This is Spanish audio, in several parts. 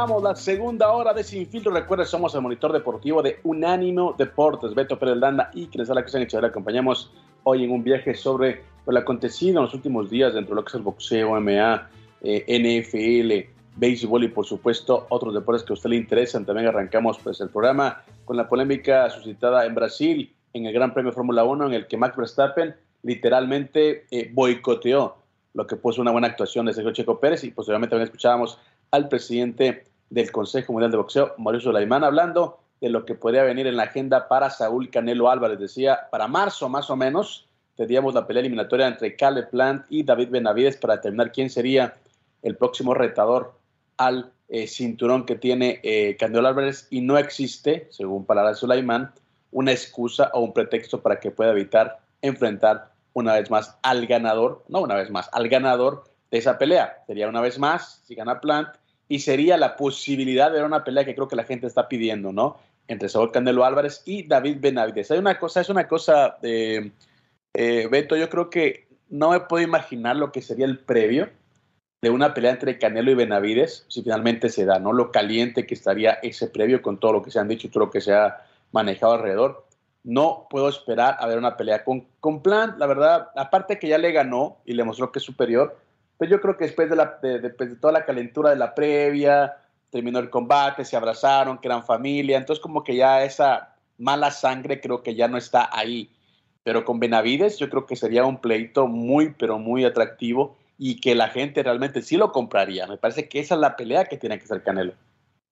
Arrancamos la segunda hora de Sin Filtro. Recuerda, somos el monitor deportivo de Unánimo Deportes. Beto Pérez Landa y Cresala Cristian Le acompañamos hoy en un viaje sobre lo acontecido en los últimos días dentro de lo que es el boxeo, MMA, eh, NFL, béisbol y por supuesto otros deportes que a usted le interesan. También arrancamos pues el programa con la polémica suscitada en Brasil en el Gran Premio Fórmula 1 en el que Max Verstappen literalmente eh, boicoteó lo que puso una buena actuación de Sergio Checo Pérez y posteriormente también escuchábamos al presidente del Consejo Mundial de Boxeo, Mauricio Sulaimán, hablando de lo que podría venir en la agenda para Saúl Canelo Álvarez. Decía, para marzo más o menos, tendríamos la pelea eliminatoria entre Caleb Plant y David Benavides para determinar quién sería el próximo retador al eh, cinturón que tiene eh, Canelo Álvarez y no existe, según palabras de Sulaimán, una excusa o un pretexto para que pueda evitar enfrentar una vez más al ganador, no una vez más, al ganador de esa pelea. Sería una vez más, si gana Plant, y sería la posibilidad de ver una pelea que creo que la gente está pidiendo, ¿no? Entre Saúl Canelo Álvarez y David Benavides. Hay una cosa, es una cosa, eh, eh, Beto, yo creo que no me puedo imaginar lo que sería el previo de una pelea entre Canelo y Benavides, si finalmente se da, ¿no? Lo caliente que estaría ese previo con todo lo que se han dicho y todo lo que se ha manejado alrededor. No puedo esperar a ver una pelea con, con Plant, la verdad, aparte que ya le ganó y le mostró que es superior, pues yo creo que después de, la, de, toda la calentura de la previa, terminó el combate, se abrazaron, que eran familia, entonces como que ya esa mala sangre creo que ya no está ahí. Pero con Benavides yo creo que sería un pleito muy, pero muy atractivo y que la gente realmente sí lo compraría. Me parece que esa es la pelea que tiene que ser Canelo.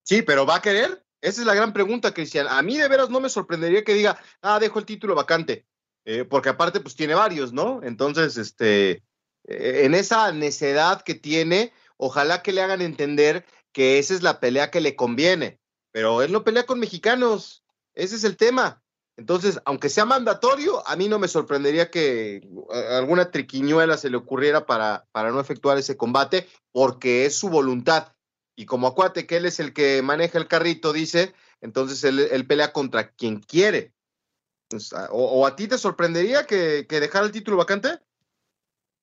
Sí, pero ¿va a querer? Esa es la gran pregunta, Cristian. A mí de veras no me sorprendería que diga, ah, dejo el título vacante, eh, porque aparte pues tiene varios, ¿no? Entonces, este, en esa necedad que tiene, ojalá que le hagan entender que esa es la pelea que le conviene, pero él no pelea con mexicanos, ese es el tema. Entonces, aunque sea mandatorio, a mí no me sorprendería que eh, alguna triquiñuela se le ocurriera para, para no efectuar ese combate, porque es su voluntad. Y como acuate que él es el que maneja el carrito, dice, entonces él, pelea contra quien quiere. O, a ti te sorprendería que, que dejara el título vacante?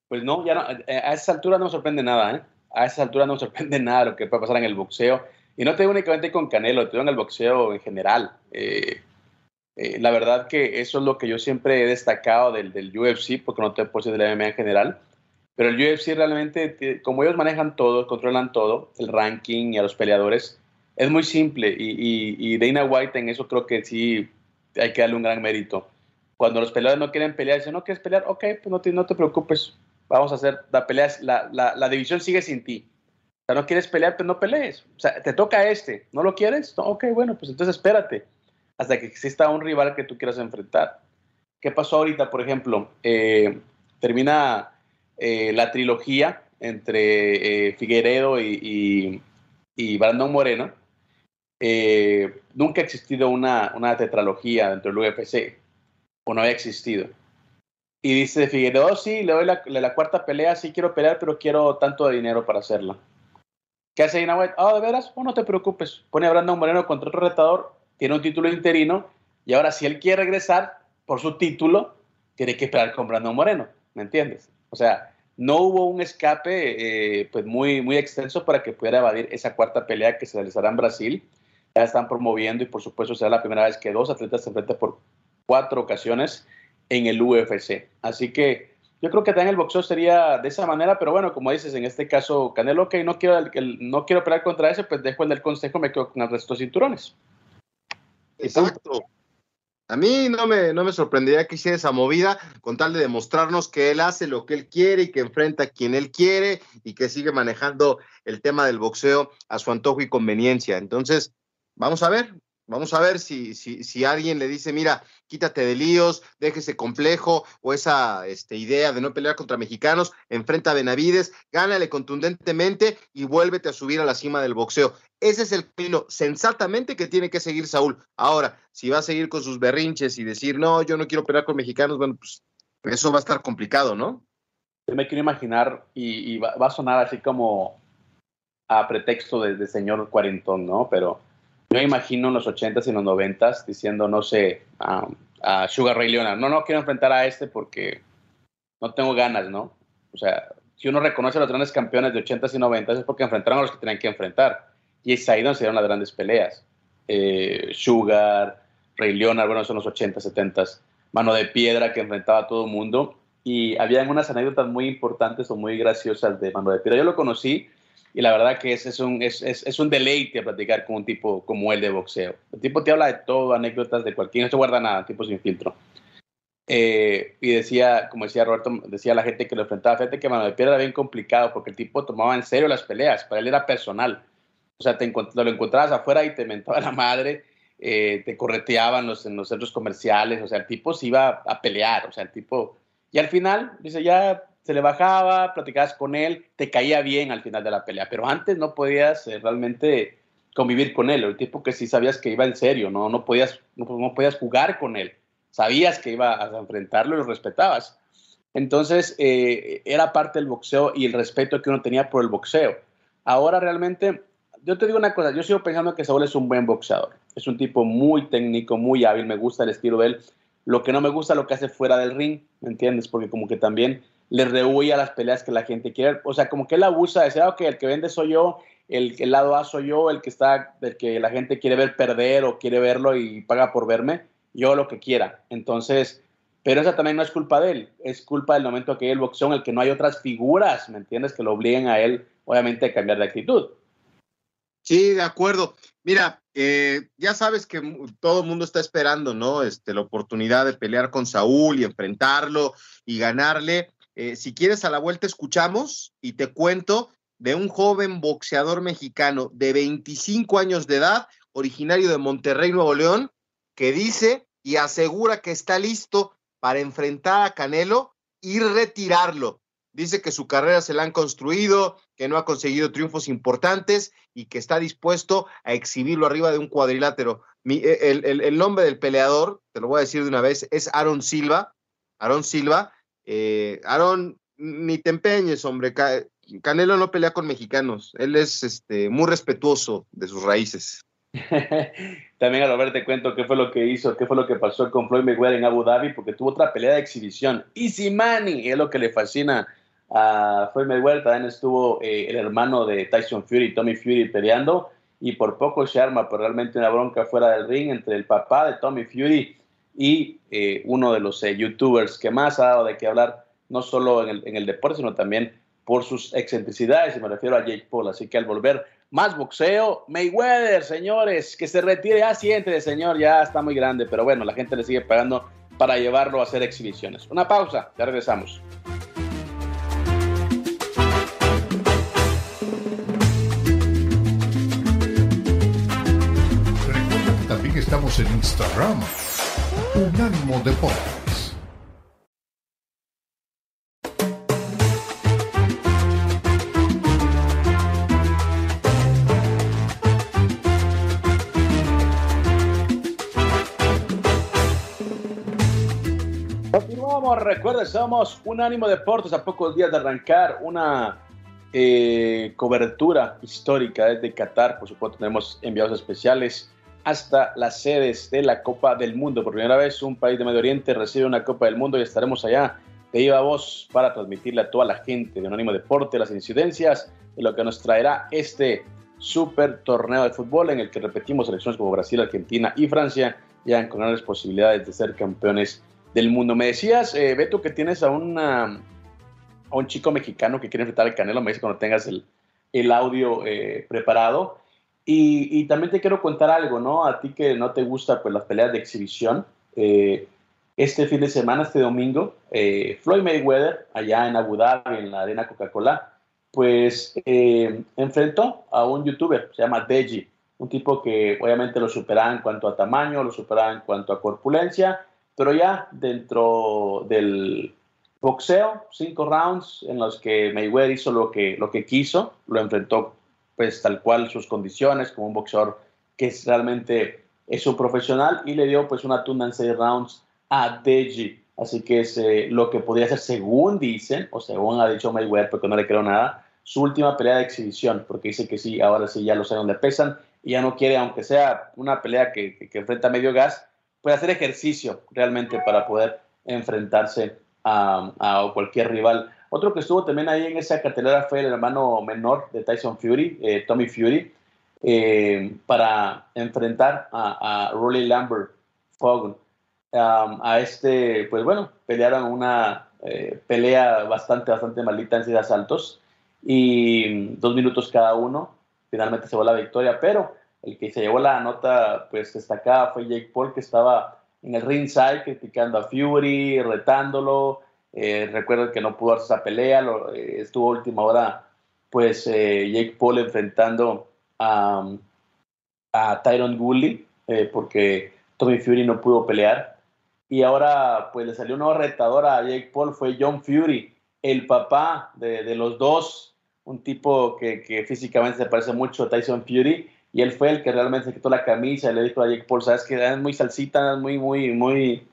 Pues no, ya a esa altura no sorprende nada, ¿eh? A esa altura no sorprende nada lo que puede pasar en el boxeo. Y no te digo únicamente con Canelo, te digo en el boxeo en general. Eh, eh, la verdad que eso es lo que yo siempre he destacado del, del UFC, porque no te puedo decir de la MMA en general. Pero el UFC realmente, como ellos manejan todo, controlan todo, el ranking y a los peleadores, es muy simple. Y, y, y Dana White en eso creo que sí hay que darle un gran mérito. Cuando los peleadores no quieren pelear, dicen, no quieres pelear, ok, pues no te, no te preocupes, vamos a hacer la pelea, la, la, división sigue sin ti. O sea, no quieres pelear, pues no pelees. O sea, te toca este, ¿no lo quieres? ok, bueno, pues entonces espérate hasta que exista un rival que tú quieras enfrentar. ¿Qué pasó ahorita, por ejemplo? Eh, termina eh, la trilogía entre eh, Figueredo y, y, Brandon Moreno. nunca ha existido una, una tetralogía dentro del UFC, o no había existido. Y dice Figueroa, oh, sí, le doy la, cuarta pelea, sí quiero pelear, pero quiero tanto dinero para hacerla. ¿Qué hace Dana White? Ah, ¿de veras? Oh, no te preocupes. Pone a Brandon Moreno contra otro retador, tiene un título interino, y ahora si él quiere regresar por su título, tiene que esperar con Brandon Moreno, ¿me entiendes? O sea, no hubo un escape eh, pues muy, muy extenso para que pudiera evadir esa cuarta pelea que se realizará en Brasil. Ya están promoviendo y por supuesto será la primera vez que dos atletas se enfrentan por cuatro ocasiones en el UFC. Así que yo creo que también el boxeo sería de esa manera, pero bueno, como dices, en este caso, Canelo, ok, no quiero, no quiero pelear contra ese, pues dejo el del consejo, me quedo con el resto de cinturones. Exacto. A mí no me, no me sorprendería que hiciera esa movida con tal de demostrarnos que él hace lo que él quiere y que enfrenta a quien él quiere y que sigue manejando el tema del boxeo a su antojo y conveniencia. Entonces, vamos a ver, Vamos a ver si, si, si, alguien le dice, mira, quítate de líos, déjese complejo o esa este, idea de no pelear contra mexicanos, enfrenta a Benavides, gánale contundentemente y vuélvete a subir a la cima del boxeo. Ese es el camino sensatamente que tiene que seguir Saúl. Ahora, si va a seguir con sus berrinches y decir, no, yo no quiero pelear con mexicanos, bueno, pues eso va a estar complicado, ¿no? Yo me quiero imaginar y, va, a sonar así como a pretexto de, señor cuarentón, ¿no? Pero yo imagino en los 80s y los 90s diciendo, no sé, a, Sugar Ray Leonard, no, no quiero enfrentar a este porque no tengo ganas, ¿no? O sea, si uno reconoce a los grandes campeones de 80s y 90s es porque enfrentaron a los que tenían que enfrentar. Y es ahí donde se dieron las grandes peleas. Eh, Sugar, Ray Leonard, bueno, son los 80s, 70s. Mano de Piedra que enfrentaba a todo el mundo. Y habían unas anécdotas muy importantes o muy graciosas de Mano de Piedra. Yo lo conocí y la verdad que es, es, un, es, es, un deleite platicar con un tipo como él de boxeo. El tipo te habla de todo, anécdotas de cualquier, no se guarda nada, tipo sin filtro. Eh, y decía, como decía Roberto, decía la gente que lo enfrentaba, gente que Mano de Piedra era bien complicado porque el tipo tomaba en serio las peleas, para él era personal. O sea, te lo encontrabas afuera y te mentaba la madre, eh, te correteaban los, en los centros comerciales, o sea, el tipo se iba a pelear, o sea, el tipo... Y al final, dice, ya se le bajaba, platicabas con él, te caía bien al final de la pelea, pero antes no podías eh, realmente convivir con él, el tipo que sí sabías que iba en serio, no, no, podías, no, podías jugar con él, sabías que iba a enfrentarlo y lo respetabas. Entonces, eh, era parte del boxeo y el respeto que uno tenía por el boxeo. Ahora realmente, yo te digo una cosa, yo sigo pensando que Saúl es un buen boxeador, es un tipo muy técnico, muy hábil, me gusta el estilo de él. Lo que no me gusta lo que hace fuera del ring, ¿me entiendes? Porque como que también le rehuye a las peleas que la gente quiere. O sea, como que él abusa de decir, ah, ok, el que vende soy yo, el, el, lado A soy yo, el que está, el que la gente quiere ver perder o quiere verlo y paga por verme, yo lo que quiera. Entonces, pero esa también no es culpa de él, es culpa del momento que hay el boxeo el que no hay otras figuras, ¿me entiendes? Que lo obliguen a él, obviamente, a cambiar de actitud. Sí, de acuerdo. Mira, eh, ya sabes que todo el mundo está esperando, ¿no? Este, la oportunidad de pelear con Saúl y enfrentarlo y ganarle. Eh, si quieres, a la vuelta escuchamos y te cuento de un joven boxeador mexicano de 25 años de edad, originario de Monterrey, Nuevo León, que dice y asegura que está listo para enfrentar a Canelo y retirarlo. Dice que su carrera se la han construido, que no ha conseguido triunfos importantes y que está dispuesto a exhibirlo arriba de un cuadrilátero. El, el, nombre del peleador, te lo voy a decir de una vez, es Aaron Silva. Aaron Silva, eh, ni te empeñes, hombre. Canelo no pelea con mexicanos. Él es este, muy respetuoso de sus raíces. También a Robert te cuento qué fue lo que hizo, qué fue lo que pasó con Floyd Mayweather en Abu Dhabi, porque tuvo otra pelea de exhibición. Easy Money es lo que le fascina a Floyd Mayweather. También estuvo eh, el hermano de Tyson Fury, Tommy Fury, peleando. Y por poco se arma, pero realmente una bronca fuera del ring entre el papá de Tommy Fury y eh, uno de los eh, youtubers que más ha dado de qué hablar, no solo en el, en el, deporte, sino también por sus excentricidades, y me refiero a Jake Paul. Así que al volver más boxeo, Mayweather, señores, que se retire, ya siente, señor, ya está muy grande, pero bueno, la gente le sigue pagando para llevarlo a hacer exhibiciones. Una pausa, ya regresamos. Recuerda que también estamos en Instagram Unánimo Deportes. Continuamos, recuerden, somos Unánimo Deportes a pocos días de arrancar una eh, cobertura histórica desde Qatar. Por supuesto, tenemos enviados especiales hasta las sedes de la Copa del Mundo. Por primera vez un país de Medio Oriente recibe una Copa del Mundo y estaremos allá de viva voz para transmitirle a toda la gente de Anónimo Deporte las incidencias de lo que nos traerá este super torneo de fútbol en el que repetimos selecciones como Brasil, Argentina y Francia ya con grandes posibilidades de ser campeones del mundo. Me decías, eh, Beto, que tienes a, una, a un chico mexicano que quiere enfrentar al Canelo. Me dice cuando tengas el, el audio eh, preparado. Y, también te quiero contar algo, ¿no? A ti que no te gusta pues, las peleas de exhibición. Eh, este fin de semana, este domingo, eh, Floyd Mayweather, allá en Abu Dhabi, en la arena Coca-Cola, pues eh, enfrentó a un youtuber, se llama Deji. un tipo que obviamente lo superaba en cuanto a tamaño, lo superaba en cuanto a corpulencia, pero ya dentro del boxeo, cinco rounds en los que Mayweather hizo lo que, lo que quiso, lo enfrentó pues tal cual sus condiciones, como un boxeador que es realmente es un profesional y le dio pues una tunda en seis rounds a Deji. Así que es eh, lo que podría ser, según dicen, o según ha dicho Mayweather, porque no le creo nada, su última pelea de exhibición, porque dice que sí, ahora sí ya lo sé dónde pesan y ya no quiere, aunque sea una pelea que, que, enfrenta medio gas, puede hacer ejercicio realmente para poder enfrentarse a, a, cualquier rival. Otro que estuvo también ahí en esa cartelera fue el hermano menor de Tyson Fury, eh, Tommy Fury, eh, para enfrentar a, a Rolly Lambert Fogun. Um, a este, pues bueno, pelearon una eh, pelea bastante, bastante maldita en seis asaltos y dos minutos cada uno. Finalmente se llevó la victoria, pero el que se llevó la nota pues destacada fue Jake Paul, que estaba en el ringside criticando a Fury, retándolo. Eh, que no pudo hacer esa pelea, eh, estuvo última hora pues eh, Jake Paul enfrentando a, a Tyron Woodley, porque Tommy Fury no pudo pelear. Y ahora pues le salió una retadora a Jake Paul, fue John Fury, el papá de, de los dos un tipo que, que, físicamente se parece mucho a Tyson Fury, y él fue el que realmente se quitó la camisa y le dijo a Jake Paul, sabes que es muy salsita, muy, muy, muy,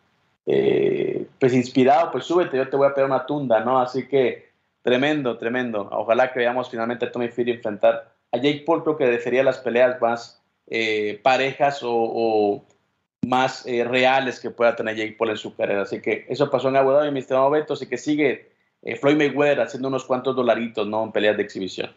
eh, pues inspirado, pues súbete, yo te voy a pegar una tunda, ¿no? Así que tremendo, tremendo. Ojalá que veamos finalmente a Tommy Fury enfrentar a Jake Paul, creo que sería las peleas más eh, parejas o, más eh, reales que pueda tener Jake Paul en su carrera. Así que eso pasó en Abu Dhabi, mi estimado Beto, así que sigue Floyd Mayweather haciendo unos cuantos dolaritos, ¿no? En peleas de exhibición.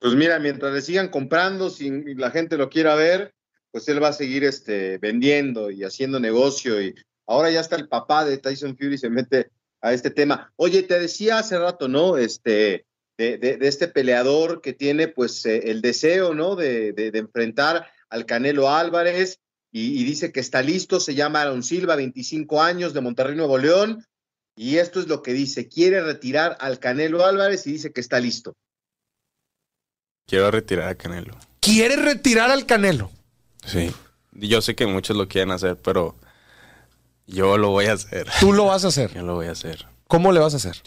Pues mira, mientras le sigan comprando, si la gente lo quiera ver, pues él va a seguir este, vendiendo y haciendo negocio. Y ahora ya está el papá de Tyson Fury, se mete a este tema. Oye, te decía hace rato, ¿no? Este, de, de, este peleador que tiene pues eh, el deseo, ¿no? De, de, enfrentar al Canelo Álvarez y, y, dice que está listo, se llama Aaron Silva, 25 años, de Monterrey, Nuevo León, y esto es lo que dice, quiere retirar al Canelo Álvarez y dice que está listo. Quiero retirar al Canelo. ¿Quiere retirar al Canelo? Sí. Yo sé que muchos lo quieren hacer, pero yo lo voy a hacer. ¿Tú lo vas a hacer? Yo lo voy a hacer. ¿Cómo le vas a hacer?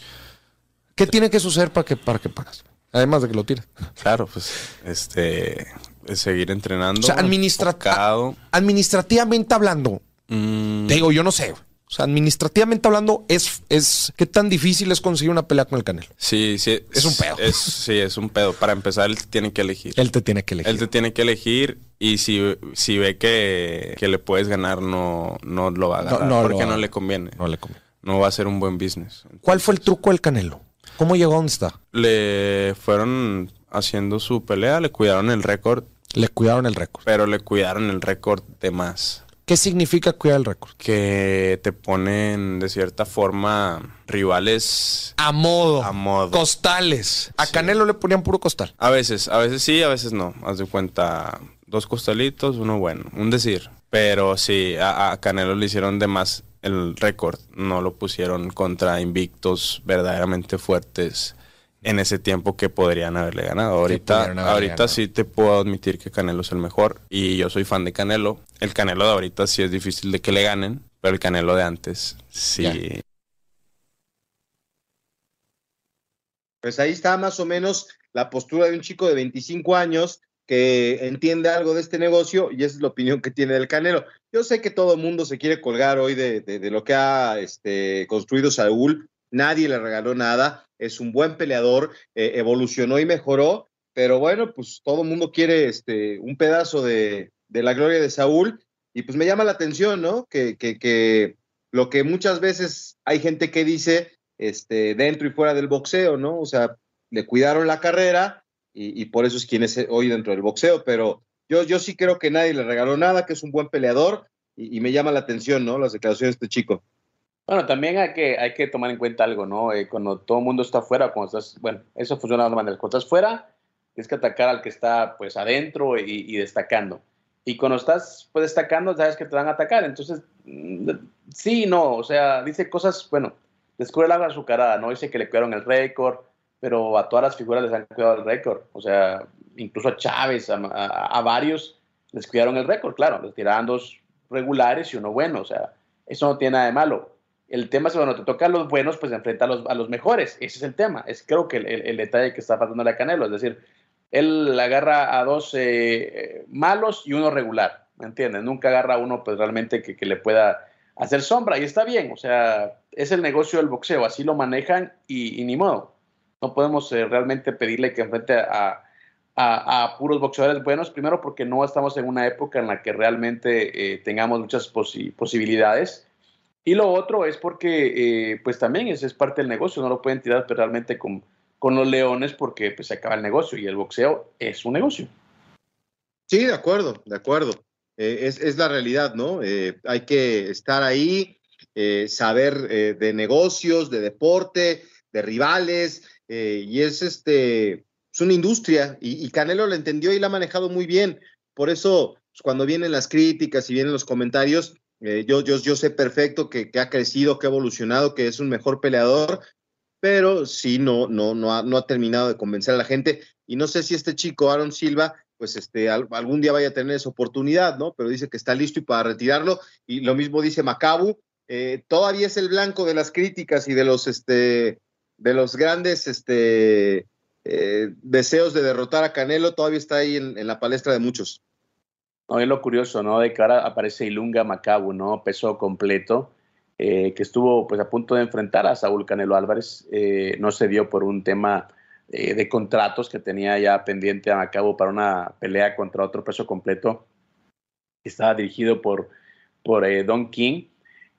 ¿Qué tiene que suceder para que, para que pagas? Además de que lo tires. Claro, pues, este, seguir entrenando. O sea, administrativamente hablando, mm. digo, yo no sé. O sea, administrativamente hablando, es, es ¿qué tan difícil es conseguir una pelea con el Canelo? Sí, sí. Es, un pedo. sí, es un pedo. Para empezar, él te tiene que elegir. Él te tiene que elegir. Él te tiene que elegir y si, si ve que, que le puedes ganar, no, no lo va a ganar. No, porque no le conviene. No le conviene. No va a ser un buen business. ¿Cuál fue el truco del Canelo? ¿Cómo llegó a donde está? Le fueron haciendo su pelea, le cuidaron el récord. Le cuidaron el récord. Pero le cuidaron el récord de más. ¿Qué significa cuidar el récord? Que te ponen de cierta forma rivales a modo, a modo. costales. A Canelo le ponían puro costal. A veces, a veces sí, a veces no. Haz de cuenta dos costalitos, uno bueno, un decir. Pero sí, a, Canelo le hicieron de más el récord, no lo pusieron contra invictos verdaderamente fuertes en ese tiempo que podrían haberle ganado. Ahorita, ahorita sí te puedo admitir que Canelo es el mejor y yo soy fan de Canelo. El Canelo de ahorita sí es difícil de que le ganen, pero el Canelo de antes sí. Pues ahí está más o menos la postura de un chico de 25 años que entiende algo de este negocio y esa es la opinión que tiene del Canelo. Yo sé que todo el mundo se quiere colgar hoy de, de, lo que ha este, construido Saúl, nadie le regaló nada, es un buen peleador, eh, evolucionó y mejoró, pero bueno, pues todo el mundo quiere este, un pedazo de, la gloria de Saúl y pues me llama la atención, ¿no? Que, lo que muchas veces hay gente que dice este, dentro y fuera del boxeo, ¿no? O sea, le cuidaron la carrera y, por eso es quien es hoy dentro del boxeo, pero yo, sí creo que nadie le regaló nada, que es un buen peleador y me llama la atención, ¿no? Las declaraciones de este chico. Bueno, también hay que, hay que tomar en cuenta algo, ¿no? Eh, cuando todo el mundo está afuera, cuando estás, bueno, eso funciona de dos maneras. Cuando estás fuera, tienes que atacar al que está, pues, adentro y, destacando. Y cuando estás, pues, destacando, sabes que te van a atacar. Entonces, mm, sí, no, o sea, dice cosas, bueno, descubre la azucarada, ¿no? Dice que le cuidaron el récord, pero a todas las figuras les han cuidado el récord. O sea, incluso a Chávez, a, a varios, les cuidaron el récord, claro, les tiraban dos regulares y uno bueno, o sea, eso no tiene nada de malo. El tema es cuando te tocan los buenos, pues enfrenta a los, a los mejores. Ese es el tema. Es creo que el, detalle que está faltando a Canelo. Es decir, él agarra a dos eh, malos y uno regular. ¿Me entiendes? Nunca agarra a uno pues realmente que, le pueda hacer sombra. Y está bien. O sea, es el negocio del boxeo. Así lo manejan y, ni modo. No podemos eh, realmente pedirle que enfrente a, a, a, puros boxeadores buenos. Primero porque no estamos en una época en la que realmente eh, tengamos muchas posi posibilidades y lo otro es porque, eh, pues también ese es parte del negocio, no lo pueden tirar realmente con, con los leones porque pues se acaba el negocio y el boxeo es un negocio. Sí, de acuerdo, de acuerdo. Eh, es, es, la realidad, ¿no? Eh, hay que estar ahí, saber de negocios, de deporte, de rivales, y es este, es una industria, y, Canelo lo entendió y la ha manejado muy bien. Por eso, pues, cuando vienen las críticas y vienen los comentarios, eh, yo, sé perfecto que, ha crecido, que ha evolucionado, que es un mejor peleador, pero sí no, no, no, ha, no ha terminado de convencer a la gente. Y no sé si este chico, Aaron Silva, pues este, al, algún día vaya a tener esa oportunidad, ¿no? Pero dice que está listo y para retirarlo. Y lo mismo dice Macabu. Eh, todavía es el blanco de las críticas y de los, este, de los grandes este, eh, deseos de derrotar a Canelo. Todavía está ahí en la palestra de muchos. No, es lo curioso, ¿no? De ahora aparece Ilunga Macabu, ¿no? Peso completo, eh, que estuvo pues a punto de enfrentar a Saúl Canelo Álvarez. Eh, no se dio por un tema eh, de contratos que tenía ya pendiente a Macabu para una pelea contra otro peso completo que estaba dirigido por, por Don King.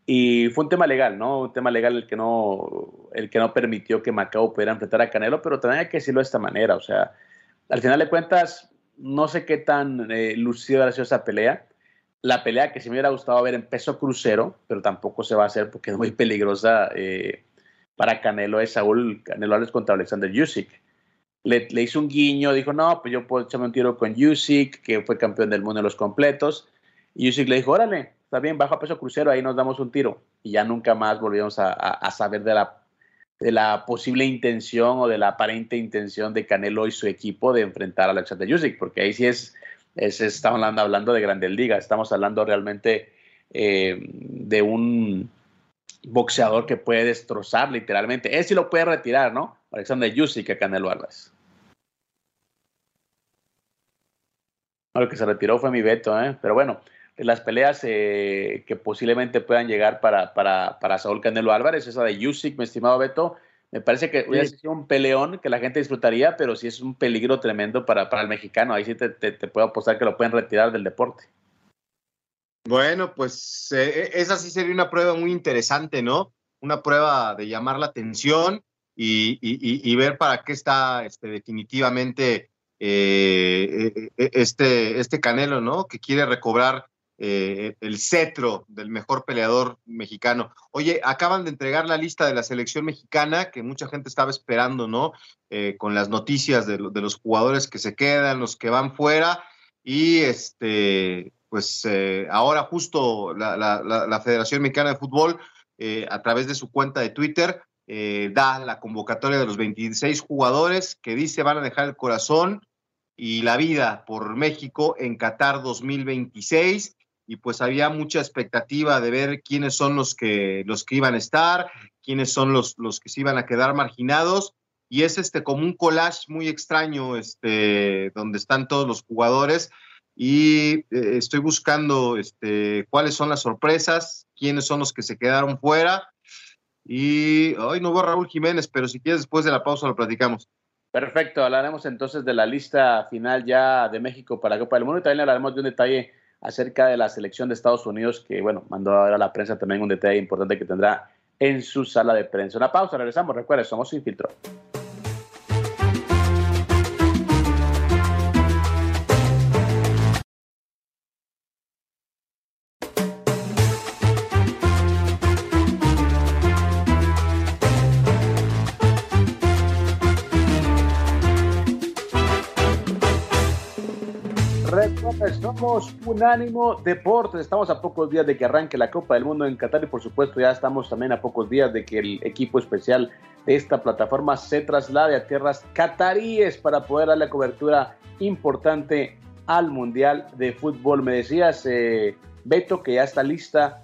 Y fue un tema legal, ¿no? Un tema legal el que no, el que no permitió que Macabu pudiera enfrentar a Canelo, pero también hay que decirlo de esta manera. O sea, al final de cuentas, no sé qué tan eh, lucida ha sido esa pelea. La pelea que sí me hubiera gustado ver en peso crucero, pero tampoco se va a hacer porque es muy peligrosa eh, para Canelo, es Saúl Canelo Álvarez contra Alexander Usyk. Le, le, hizo un guiño, dijo, no, pues yo puedo echarme un tiro con Usyk, que fue campeón del mundo en los completos. Y Usyk le dijo, órale, está bien, bajo a peso crucero, ahí nos damos un tiro. Y ya nunca más volvimos a, a, a saber de la de la posible intención o de la aparente intención de Canelo y su equipo de enfrentar a Alexander Usyk, porque ahí sí es, es estamos hablando, hablando de grandes ligas, estamos hablando realmente eh, de un boxeador que puede destrozar literalmente. Él sí lo puede retirar, ¿no? Alexander Usyk a Canelo Álvarez. Lo que se retiró fue mi veto, ¿eh? pero bueno, las peleas eh, que posiblemente puedan llegar para, para, para Saúl Canelo Álvarez, esa de Usyk, mi estimado Beto, me parece que hubiera sido un peleón que la gente disfrutaría, pero sí es un peligro tremendo para, para el mexicano. Ahí sí te, te, te, puedo apostar que lo pueden retirar del deporte. Bueno, pues eh, esa sí sería una prueba muy interesante, ¿no? Una prueba de llamar la atención y, y, y ver para qué está este, definitivamente eh, este, este Canelo, ¿no? Que quiere recobrar eh, el cetro del mejor peleador mexicano. Oye, acaban de entregar la lista de la selección mexicana que mucha gente estaba esperando, ¿no? Eh, con las noticias de, los jugadores que se quedan, los que van fuera. Y este, pues eh, ahora justo la, la, la, Federación Mexicana de Fútbol, eh, a través de su cuenta de Twitter, da la convocatoria de los 26 jugadores que dice van a dejar el corazón y la vida por México en Qatar 2026 y pues había mucha expectativa de ver quiénes son los que, los que iban a estar, quiénes son los, los que se iban a quedar marginados, y es este como un collage muy extraño, este, donde están todos los jugadores, y eh, estoy buscando este, cuáles son las sorpresas, quiénes son los que se quedaron fuera, y hoy no veo a Raúl Jiménez, pero si quieres después de la pausa lo platicamos. Perfecto, hablaremos entonces de la lista final ya de México para la Copa del Mundo y también hablaremos de un detalle acerca de la selección de Estados Unidos, que bueno, mandó ahora a la prensa también un detalle importante que tendrá en su sala de prensa. Una pausa, regresamos, recuerden, somos Sin Somos Unánimo Deportes. Estamos a pocos días de que arranque la Copa del Mundo en Qatar y por supuesto ya estamos también a pocos días de que el equipo especial de esta plataforma se traslade a tierras cataríes para poder dar la cobertura importante al Mundial de Fútbol. Me decías, eh, Beto, que ya está lista,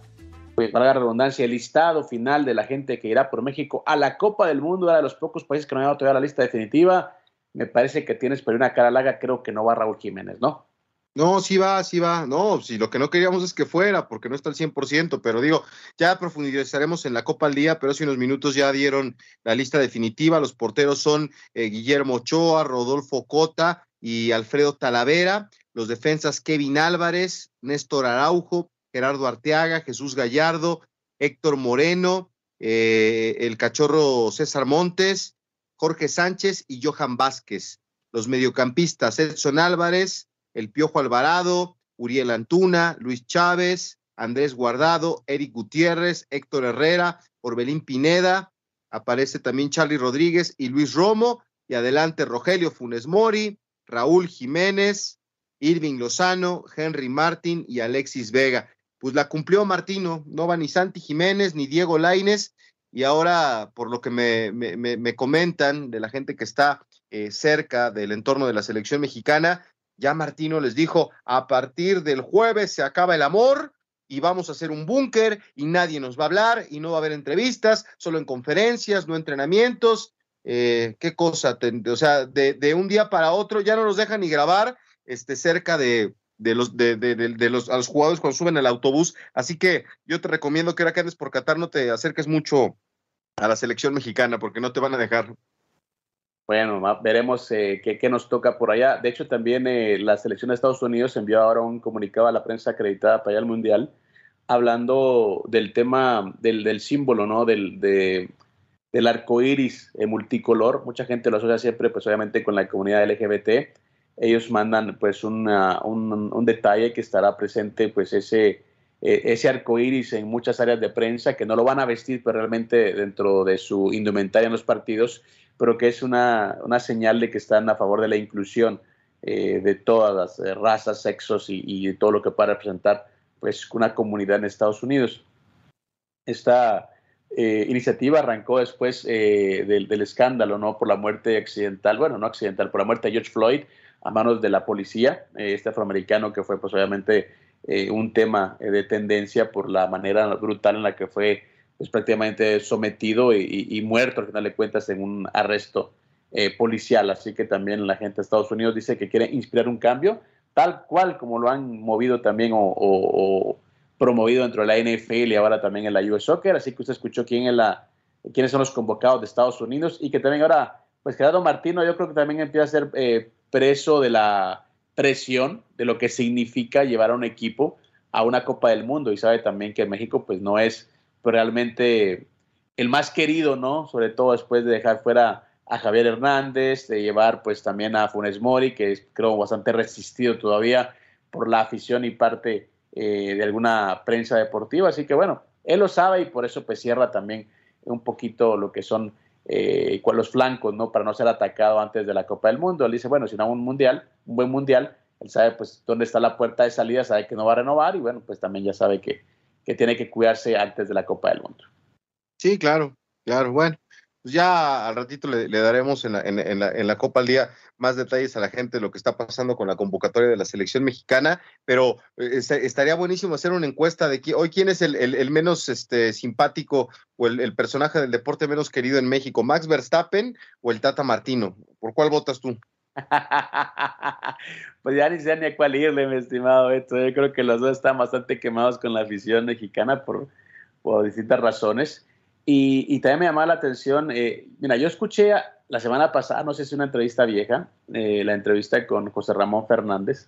pues, para la redundancia, el listado final de la gente que irá por México a la Copa del Mundo, era de los pocos países que no han llegado todavía la lista definitiva. Me parece que tienes pero una cara larga, creo que no va Raúl Jiménez, ¿no? No, sí va, sí va. No, si lo que no queríamos es que fuera, porque no está al 100%, pero digo, ya profundizaremos en la Copa al día, pero hace unos minutos ya dieron la lista definitiva. Los porteros son eh, Guillermo Ochoa, Rodolfo Cota y Alfredo Talavera. Los defensas Kevin Álvarez, Néstor Araujo, Gerardo Arteaga, Jesús Gallardo, Héctor Moreno, eh, el cachorro César Montes, Jorge Sánchez y Johan Vázquez. Los mediocampistas Edson Álvarez, el Piojo Alvarado, Uriel Antuna, Luis Chávez, Andrés Guardado, Eric Gutiérrez, Héctor Herrera, Orbelín Pineda, aparece también Charlie Rodríguez y Luis Romo, y adelante Rogelio Funes Mori, Raúl Jiménez, Irving Lozano, Henry Martín y Alexis Vega. Pues la cumplió Martino, no va ni Santi Jiménez ni Diego Laines, y ahora, por lo que me, me, comentan de la gente que está eh, cerca del entorno de la selección mexicana, ya Martino les dijo, a partir del jueves se acaba el amor y vamos a hacer un búnker y nadie nos va a hablar y no va a haber entrevistas, solo en conferencias, no entrenamientos. Eh, qué cosa, o sea, de, un día para otro ya no nos dejan ni grabar este, cerca de, de los, de, de, los, a los jugadores cuando suben al autobús. Así que yo te recomiendo que ahora que andes por Qatar no te acerques mucho a la selección mexicana porque no te van a dejar. Bueno, veremos eh, qué, nos toca por allá. De hecho, también eh, la selección de Estados Unidos envió ahora un comunicado a la prensa acreditada para allá al Mundial, hablando del tema del, símbolo, ¿no? Del, del arco iris eh, multicolor. Mucha gente lo asocia siempre, pues obviamente, con la comunidad LGBT. Ellos mandan, pues, un, un, detalle que estará presente, pues, ese, ese arco iris en muchas áreas de prensa, que no lo van a vestir, pero realmente dentro de su indumentaria en los partidos pero que es una, señal de que están a favor de la inclusión eh, de todas las eh, razas, sexos y, de todo lo que pueda representar pues, una comunidad en Estados Unidos. Esta eh, iniciativa arrancó después del, escándalo, ¿no? Por la muerte accidental, bueno, no accidental, por la muerte de George Floyd a manos de la policía, este afroamericano que fue pues obviamente un tema de tendencia por la manera brutal en la que fue pues prácticamente sometido y, muerto al final de cuentas en un arresto eh, policial. Así que también la gente de Estados Unidos dice que quiere inspirar un cambio, tal cual como lo han movido también o, promovido dentro de la NFL y ahora también en la US Soccer. Así que usted escuchó quién es la, quiénes son los convocados de Estados Unidos y que también ahora, pues Gerardo Martino, yo creo que también empieza a ser eh, preso de la presión de lo que significa llevar a un equipo a una Copa del Mundo y sabe también que México pues no es realmente el más querido, ¿no? Sobre todo después de dejar fuera a Javier Hernández, de llevar pues también a Funes Mori, que es creo bastante resistido todavía por la afición y parte eh, de alguna prensa deportiva. Así que bueno, él lo sabe y por eso pues cierra también un poquito lo que son eh, los flancos, ¿no? Para no ser atacado antes de la Copa del Mundo. Él dice, bueno, si no un mundial, un buen mundial, él sabe pues dónde está la puerta de salida, sabe que no va a renovar y bueno, pues también ya sabe que que tiene que cuidarse antes de la Copa del Mundo. Sí, claro, claro. Bueno, pues ya al ratito le, daremos en la, en, la, en la, Copa al Día más detalles a la gente de lo que está pasando con la convocatoria de la selección mexicana, pero eh, estaría buenísimo hacer una encuesta de hoy quién es el, el, menos este, simpático o el, personaje del deporte menos querido en México, Max Verstappen o el Tata Martino. ¿Por cuál votas tú? pues ya ni sé ni a cuál irle, mi estimado Yo creo que los dos están bastante quemados con la afición mexicana por, por distintas razones. Y, también me llamaba la atención, eh, mira, yo escuché la semana pasada, no sé si una entrevista vieja, eh, la entrevista con José Ramón Fernández,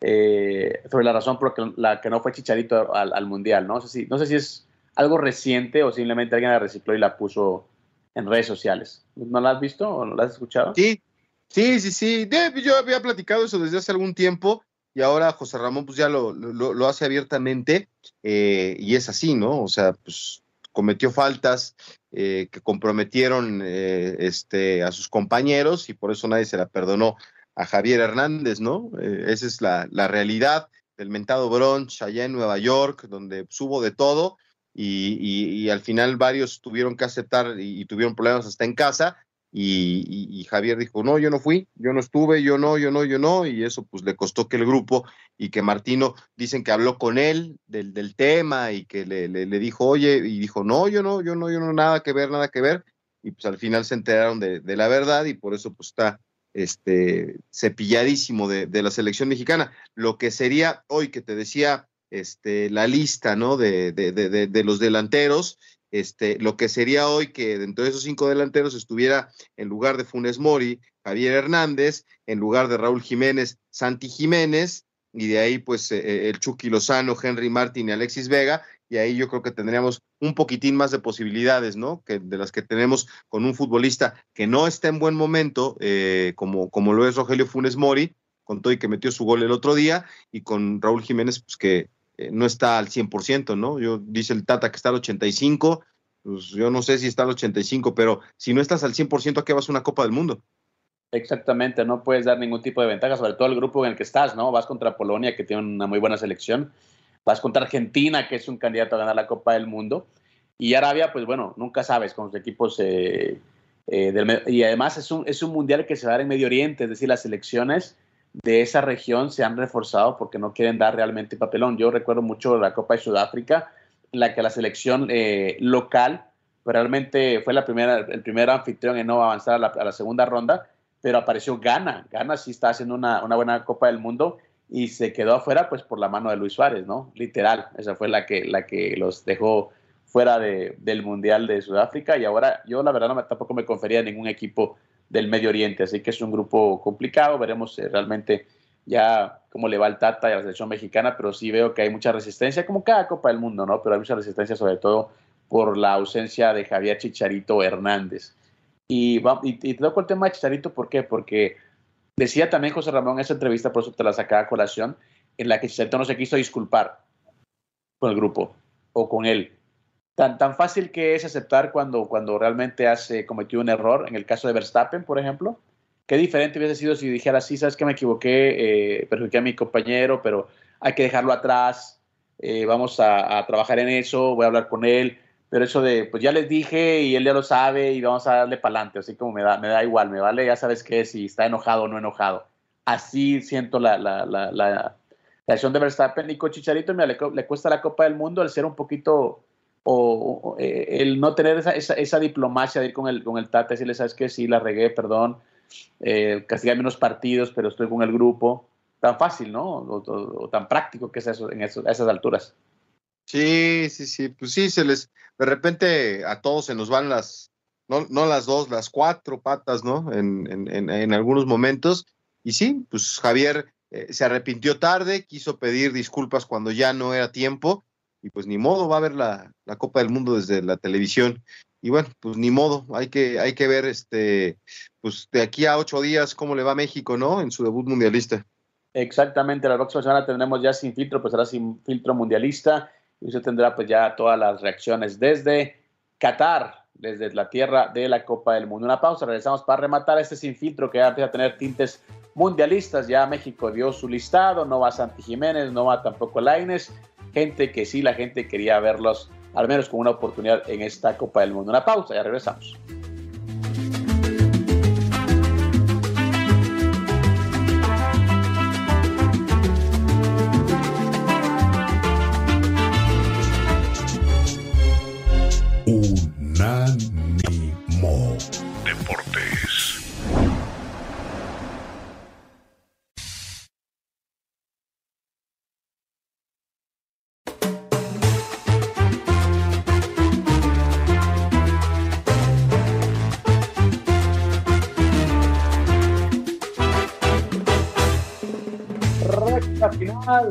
eh, sobre la razón por la que no fue Chicharito al, Mundial, ¿no? sé, si, no sé si es algo reciente o simplemente alguien la recicló y la puso en redes sociales. ¿No la has visto o no la has escuchado? Sí, Sí, sí, sí. yo había platicado eso desde hace algún tiempo y ahora José Ramón pues ya lo, lo, hace abiertamente eh, y es así, ¿no? O sea, pues cometió faltas eh, que comprometieron eh, este, a sus compañeros y por eso nadie se la perdonó a Javier Hernández, ¿no? esa es la, la, realidad del mentado Bronx allá en Nueva York, donde subo de todo y, y, al final varios tuvieron que aceptar y, y tuvieron problemas hasta en casa y, Javier dijo, no, yo no fui, yo no estuve, yo no, yo no, yo no, y eso pues le costó que el grupo y que Martino dicen que habló con él del, del tema y que le, le, dijo, oye, y dijo, no, yo no, yo no, yo no, nada que ver, nada que ver, y pues al final se enteraron de, la verdad y por eso pues está este cepilladísimo de, de, la selección mexicana. Lo que sería hoy que te decía este, la lista, ¿no? De, de los delanteros este, lo que sería hoy que dentro de esos cinco delanteros estuviera en lugar de Funes Mori, Javier Hernández, en lugar de Raúl Jiménez, Santi Jiménez, y de ahí pues eh, el Chucky Lozano, Henry Martin y Alexis Vega, y ahí yo creo que tendríamos un poquitín más de posibilidades, ¿no? Que de las que tenemos con un futbolista que no está en buen momento, eh, como, como lo es Rogelio Funes Mori, con todo y que metió su gol el otro día, y con Raúl Jiménez, pues que eh, no está al 100%, ¿no? Yo dice el Tata que está al 85, pues yo no sé si está al 85, pero si no estás al 100%, ¿a qué vas a una Copa del Mundo? Exactamente, no puedes dar ningún tipo de ventaja, sobre todo el grupo en el que estás, ¿no? Vas contra Polonia, que tiene una muy buena selección, vas contra Argentina, que es un candidato a ganar la Copa del Mundo, y Arabia, pues bueno, nunca sabes con los equipos. Eh, eh, y además es un, es un mundial que se va a dar en Medio Oriente, es decir, las selecciones de esa región se han reforzado porque no quieren dar realmente papelón. Yo recuerdo mucho la Copa de Sudáfrica, en la que la selección eh, local pues realmente fue la primera, el primer anfitrión en no avanzar a la, segunda ronda, pero apareció Ghana. Ghana sí está haciendo una, buena Copa del Mundo y se quedó afuera pues por la mano de Luis Suárez, ¿no? Literal, esa fue la que, la que los dejó fuera del Mundial de Sudáfrica y ahora yo la verdad no tampoco me confería ningún equipo del Medio Oriente. Así que es un grupo complicado. Veremos eh, realmente ya cómo le va el Tata y a la selección mexicana, pero sí veo que hay mucha resistencia, como cada Copa del Mundo, ¿no? Pero hay mucha resistencia sobre todo por la ausencia de Javier Chicharito Hernández. Y, y, te toco el tema de Chicharito, ¿por qué? Porque decía también José Ramón en esa entrevista, por eso te la sacaba a colación, en la que Chicharito no se quiso disculpar con el grupo o con él tan, tan fácil que es aceptar cuando, cuando realmente has eh, cometido un error, en el caso de Verstappen, por ejemplo. Qué diferente hubiese sido si dijera, sí, sabes que me equivoqué, eh, perjudiqué a mi compañero, pero hay que dejarlo atrás, eh, vamos a, trabajar en eso, voy a hablar con él. Pero eso de, pues ya les dije y él ya lo sabe y vamos a darle para adelante, así como me da, me da igual, me vale, ya sabes qué, si está enojado o no enojado. Así siento la, la, la, la, acción de Verstappen y con Chicharito le, le, cuesta la Copa del Mundo al ser un poquito o, eh, el no tener esa, esa, diplomacia de ir con el, con el Tata, decirle, sabes que sí, la regué, perdón, eh, menos partidos, pero estoy con el grupo. Tan fácil, ¿no? O, tan práctico que es eso en a esas alturas. Sí, sí, sí, pues sí, se les, de repente a todos se nos van las, no, no las dos, las cuatro patas, ¿no? En, en, en, algunos momentos. Y sí, pues Javier eh, se arrepintió tarde, quiso pedir disculpas cuando ya no era tiempo y pues ni modo, va a ver la, Copa del Mundo desde la televisión. Y bueno, pues ni modo, hay que, hay que ver este, pues de aquí a ocho días cómo le va a México, ¿no? En su debut mundialista. Exactamente, la próxima semana tendremos ya sin filtro, pues será sin filtro mundialista y usted tendrá pues ya todas las reacciones desde Qatar, desde la tierra de la Copa del Mundo. Una pausa, regresamos para rematar este sin filtro que ya empieza a tener tintes mundialistas. Ya México dio su listado, no va Santi Jiménez, no va tampoco Laines gente que sí la gente quería verlos al menos con una oportunidad en esta Copa del Mundo. Una pausa, ya regresamos.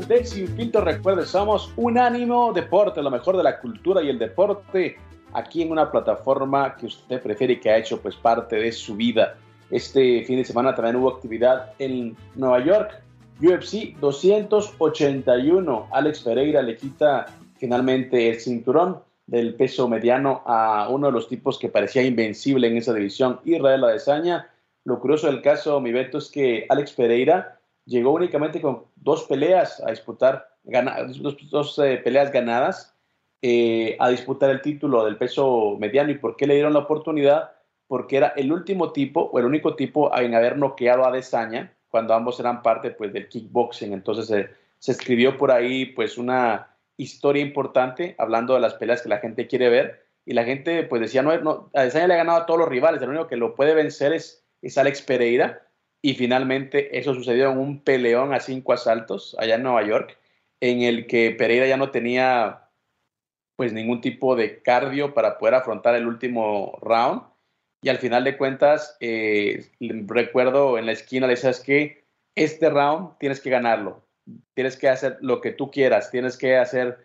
De Sin Filtro. Somos Unánimo Deporte, lo mejor de la cultura y el deporte, aquí en una plataforma que usted prefiere y que ha hecho pues parte de su vida. Este fin de semana también hubo actividad en Nueva York, UFC 281. Alex Pereira le quita finalmente el cinturón del peso mediano a uno de los tipos que parecía invencible en esa división, Israel Adesanya. Lo curioso del caso, mi Beto, es que Alex Pereira llegó únicamente con dos peleas a disputar, dos, eh, peleas ganadas eh, a disputar el título del peso mediano. ¿Y por qué le dieron la oportunidad? porque era el último tipo o el único tipo en haber noqueado a Desaña cuando ambos eran parte pues, del kickboxing. Entonces se escribió por ahí pues una historia importante hablando de las peleas que la gente quiere ver y la gente pues decía, no, no a Desaña le ha ganado a todos los rivales, el único que lo puede vencer es, es Alex Pereira y finalmente eso sucedió en un peleón a cinco asaltos allá en Nueva York en el que Pereira ya no tenía pues ningún tipo de cardio para poder afrontar el último round. Y al final de cuentas eh, recuerdo en la esquina le decías que este round tienes que ganarlo, tienes que hacer lo que tú quieras, tienes que hacer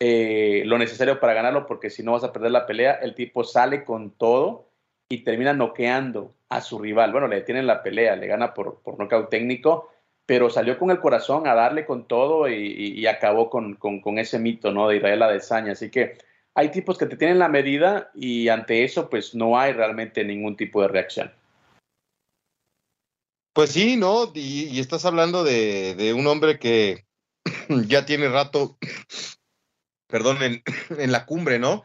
eh, lo necesario para ganarlo porque si no vas a perder la pelea, el tipo sale con todo y termina noqueando a su rival. Bueno, le detienen la pelea, le gana por, por nocaut técnico, pero salió con el corazón a darle con todo y, acabó con, ese mito ¿no? de Israel Adesanya. Así que hay tipos que te tienen la medida y ante eso pues no hay realmente ningún tipo de reacción. Pues sí, ¿no? Y, estás hablando de, un hombre que ya tiene rato, perdón, en, en, la cumbre, ¿no?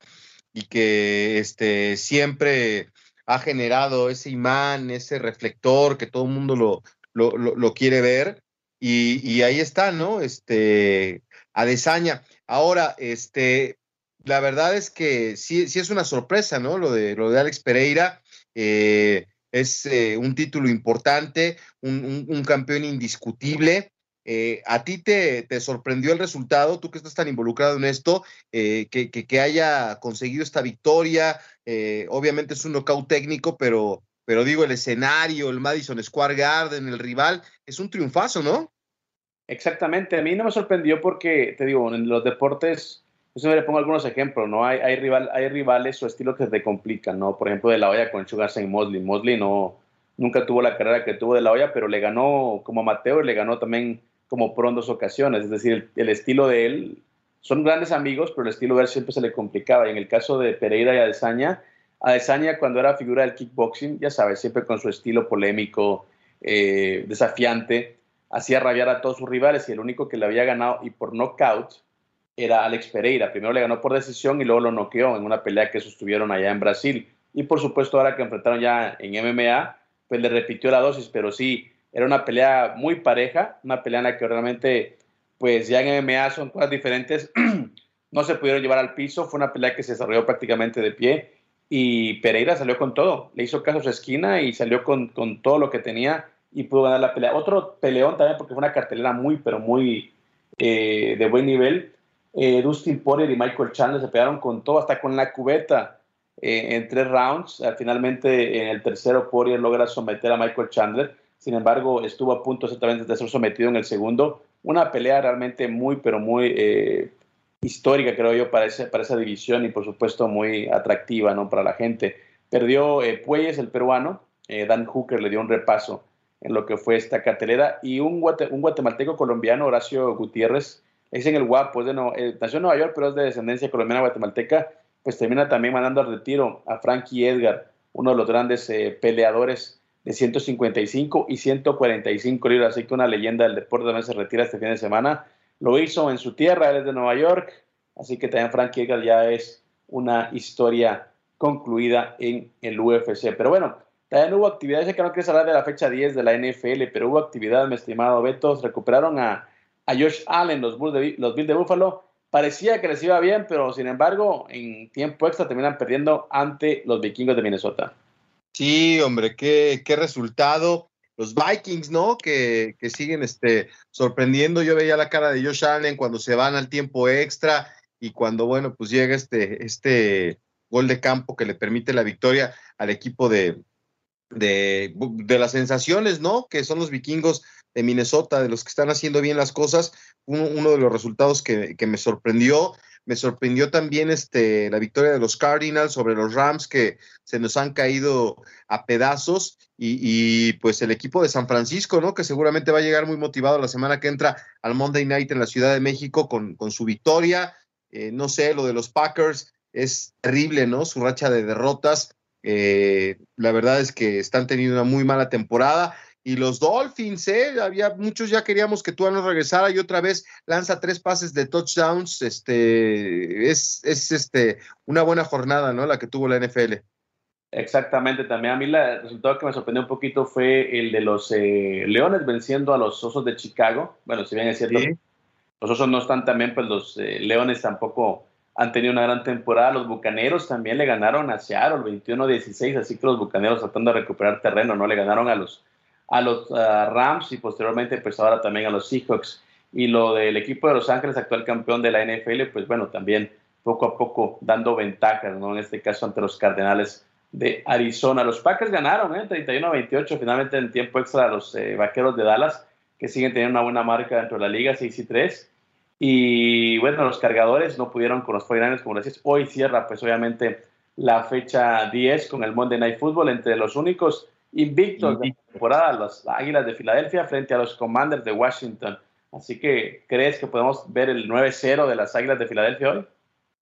Y que este, siempre ha generado ese imán, ese reflector, que todo el mundo lo, lo, quiere ver. Y, ahí está, ¿no? Este, Adesanya. Ahora, este, la verdad es que sí, sí es una sorpresa, ¿no? Lo de, lo de Alex Pereira. Eh, es eh, un título importante, un, campeón indiscutible. Eh, ¿A ti te, te, sorprendió el resultado, tú que estás tan involucrado en esto, que, que, haya conseguido esta victoria? obviamente es un knockout técnico, pero, pero digo, el escenario, el Madison Square Garden, el rival, es un triunfazo, ¿no? Exactamente, a mí no me sorprendió porque, te digo, en los deportes, yo siempre le pongo algunos ejemplos, ¿no? Hay, hay, rival, hay rivales o estilos que te complican, ¿no? Por ejemplo, de la olla con Sugar Saint Mosley. Mosley no, nunca tuvo la carrera que tuvo de la olla, pero le ganó como amateur y le ganó también como en dos ocasiones. Es decir, el, estilo de él, son grandes amigos, pero el estilo de él siempre se le complicaba. Y en el caso de Pereira y Adesanya, Adesanya cuando era figura del kickboxing, ya sabes, siempre con su estilo polémico, eh, desafiante, hacía rabiar a todos sus rivales y el único que le había ganado y por knockout era Alex Pereira. Primero le ganó por decisión y luego lo noqueó en una pelea que sostuvieron allá en Brasil. Y por supuesto ahora que enfrentaron ya en MMA, pues le repitió la dosis, pero sí, era una pelea muy pareja, una pelea en la que realmente, pues ya en MMA son cosas diferentes, no se pudieron llevar al piso, fue una pelea que se desarrolló prácticamente de pie y Pereira salió con todo, le hizo caso a su esquina y salió con, con, todo lo que tenía y pudo ganar la pelea. Otro peleón también porque fue una cartelera muy, pero muy eh, de buen nivel. Eh, Dustin Poirier y Michael Chandler se pegaron con todo, hasta con la cubeta eh, en tres rounds. finalmente, en el tercero, Poirier logra someter a Michael Chandler. Sin embargo, estuvo a punto exactamente de ser sometido en el segundo. Una pelea realmente muy, pero muy histórica, creo yo, para, para esa división y por supuesto muy atractiva ¿no? para la gente. Perdió eh, Puelles, el peruano, eh, Dan Hooker le dio un repaso en lo que fue esta cartelera y un, un guatemalteco colombiano, Horacio Gutiérrez, es en el guapo, de eh, nació en Nueva York, pero es de descendencia colombiana guatemalteca, pues termina también mandando al retiro a Frankie Edgar, uno de los grandes peleadores de 155 y 145 libras, así que una leyenda del deporte también se retira este fin de semana. Lo hizo en su tierra, él es de Nueva York, así que también Frank Edgar ya es una historia concluida en el UFC. Pero bueno, también hubo actividades, que no quieres hablar de la fecha 10 de la NFL, pero hubo actividad, mi estimado Beto, recuperaron a, Josh Allen, los, Bulls de, los Bills de Buffalo, parecía que les iba bien, pero sin embargo, en tiempo extra terminan perdiendo ante los vikingos de Minnesota. Sí, hombre, qué, qué resultado los Vikings, ¿no? Que, siguen este, sorprendiendo. Yo veía la cara de Josh Allen cuando se van al tiempo extra y cuando, bueno, pues llega este, este gol de campo que le permite la victoria al equipo de, de, las sensaciones, ¿no? Que son los vikingos de Minnesota, de los que están haciendo bien las cosas. Uno, uno de los resultados que, que me sorprendió. Me sorprendió también este, la victoria de los Cardinals sobre los Rams que se nos han caído a pedazos y, pues el equipo de San Francisco, ¿no? Que seguramente va a llegar muy motivado la semana que entra al Monday Night en la Ciudad de México con, con su victoria. Eh, no sé, lo de los Packers es terrible, ¿no? Su racha de derrotas. Eh, la verdad es que están teniendo una muy mala temporada y los Dolphins, ¿eh? Había muchos ya queríamos que tú no regresara y otra vez lanza tres pases de touchdowns. Este es, es este una buena jornada, ¿no? La que tuvo la NFL. Exactamente, también a mí el resultado que me sorprendió un poquito fue el de los eh, Leones venciendo a los Osos de Chicago. Bueno, si bien es cierto, los Osos no están también, pues los eh, Leones tampoco han tenido una gran temporada. Los Bucaneros también le ganaron a Seattle 21-16, así que los Bucaneros tratando de recuperar terreno, ¿no? Le ganaron a los, a los ah, Rams y posteriormente pues ahora también a los Seahawks. Y lo del equipo de Los Ángeles, actual campeón de la NFL, pues bueno, también poco a poco dando ventajas, ¿no? En este caso ante los Cardenales de Arizona. Los Packers ganaron, ¿eh? 31-28, finalmente en tiempo extra a los eh, Vaqueros de Dallas, que siguen teniendo una buena marca dentro de la liga, 6 y 3. Y bueno, los cargadores no pudieron con los 49 como decís. Hoy cierra, pues obviamente, la fecha 10 con el Monday Night Football entre los únicos invictos de la temporada, los Águilas de Filadelfia frente a los Commanders de Washington. Así que, ¿crees que podemos ver el 9-0 de las Águilas de Filadelfia hoy?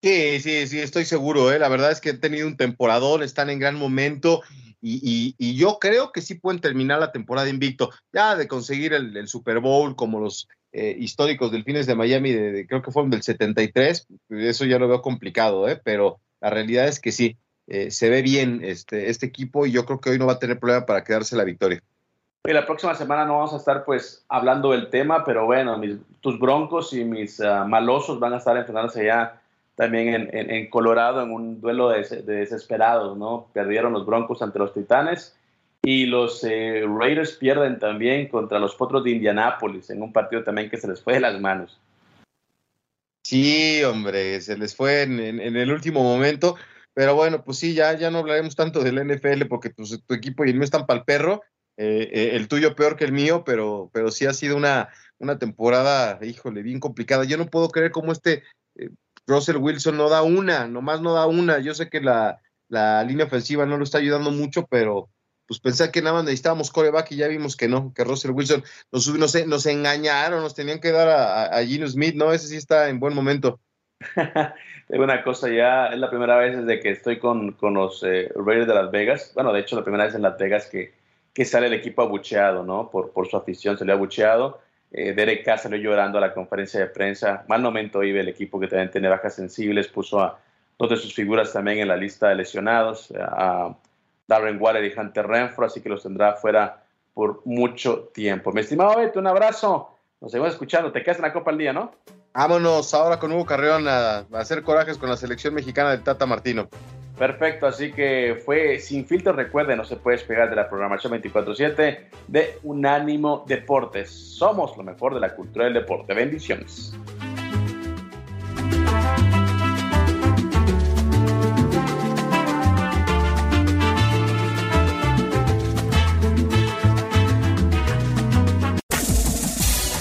Sí, sí, sí, estoy seguro. ¿eh? La verdad es que han tenido un temporadón, están en gran momento y, yo creo que sí pueden terminar la temporada invicto. Ya de conseguir el, Super Bowl como los eh, históricos delfines de Miami, de, creo que fueron del 73, eso ya lo veo complicado, ¿eh? pero la realidad es que sí, eh, se ve bien este, este equipo y yo creo que hoy no va a tener problema para quedarse la victoria. Y la próxima semana no vamos a estar pues hablando del tema, pero bueno, tus broncos y mis ah, malosos van a estar enfrentándose ya también en, Colorado en un duelo de, desesperados, ¿no? Perdieron los Broncos ante los Titanes y los eh, Raiders pierden también contra los Potros de Indianápolis en un partido también que se les fue de las manos. Sí, hombre, se les fue en, el último momento, pero bueno, pues sí, ya, ya no hablaremos tanto del NFL porque tu, tu equipo y el mío están para el perro, eh, eh, el tuyo peor que el mío, pero, pero sí ha sido una, una temporada, híjole, bien complicada. Yo no puedo creer cómo este Russell Wilson no da una, nomás no da una. Yo sé que la, línea ofensiva no lo está ayudando mucho, pero pues pensé que nada más necesitábamos coreback y ya vimos que no, que Russell Wilson nos, nos, nos engañaron, nos tenían que dar a, a, Gino Smith, ¿no? Ese sí está en buen momento. Tengo una cosa ya, es la primera vez desde que estoy con, los eh, Raiders de Las Vegas, bueno, de hecho la primera vez en Las Vegas que, que sale el equipo abucheado, ¿no? Por, por su afición se le ha abucheado eh, Derek Carr salió llorando a la conferencia de prensa. Mal momento iba el equipo que también tiene bajas sensibles. Puso a dos de sus figuras también en la lista de lesionados, a Darren Waller y Hunter Renfro, así que los tendrá fuera por mucho tiempo. Mi estimado Beto, un abrazo. Nos seguimos escuchando. Te quedas en la Copa al Día, ¿no? Vámonos ahora con Hugo Carreón a, hacer corajes con la selección mexicana del Tata Martino. Perfecto, así que fue sin filtro. Recuerden, no se puede despegar de la programación 24-7 de Unánimo Deportes. Somos lo mejor de la cultura del deporte. Bendiciones.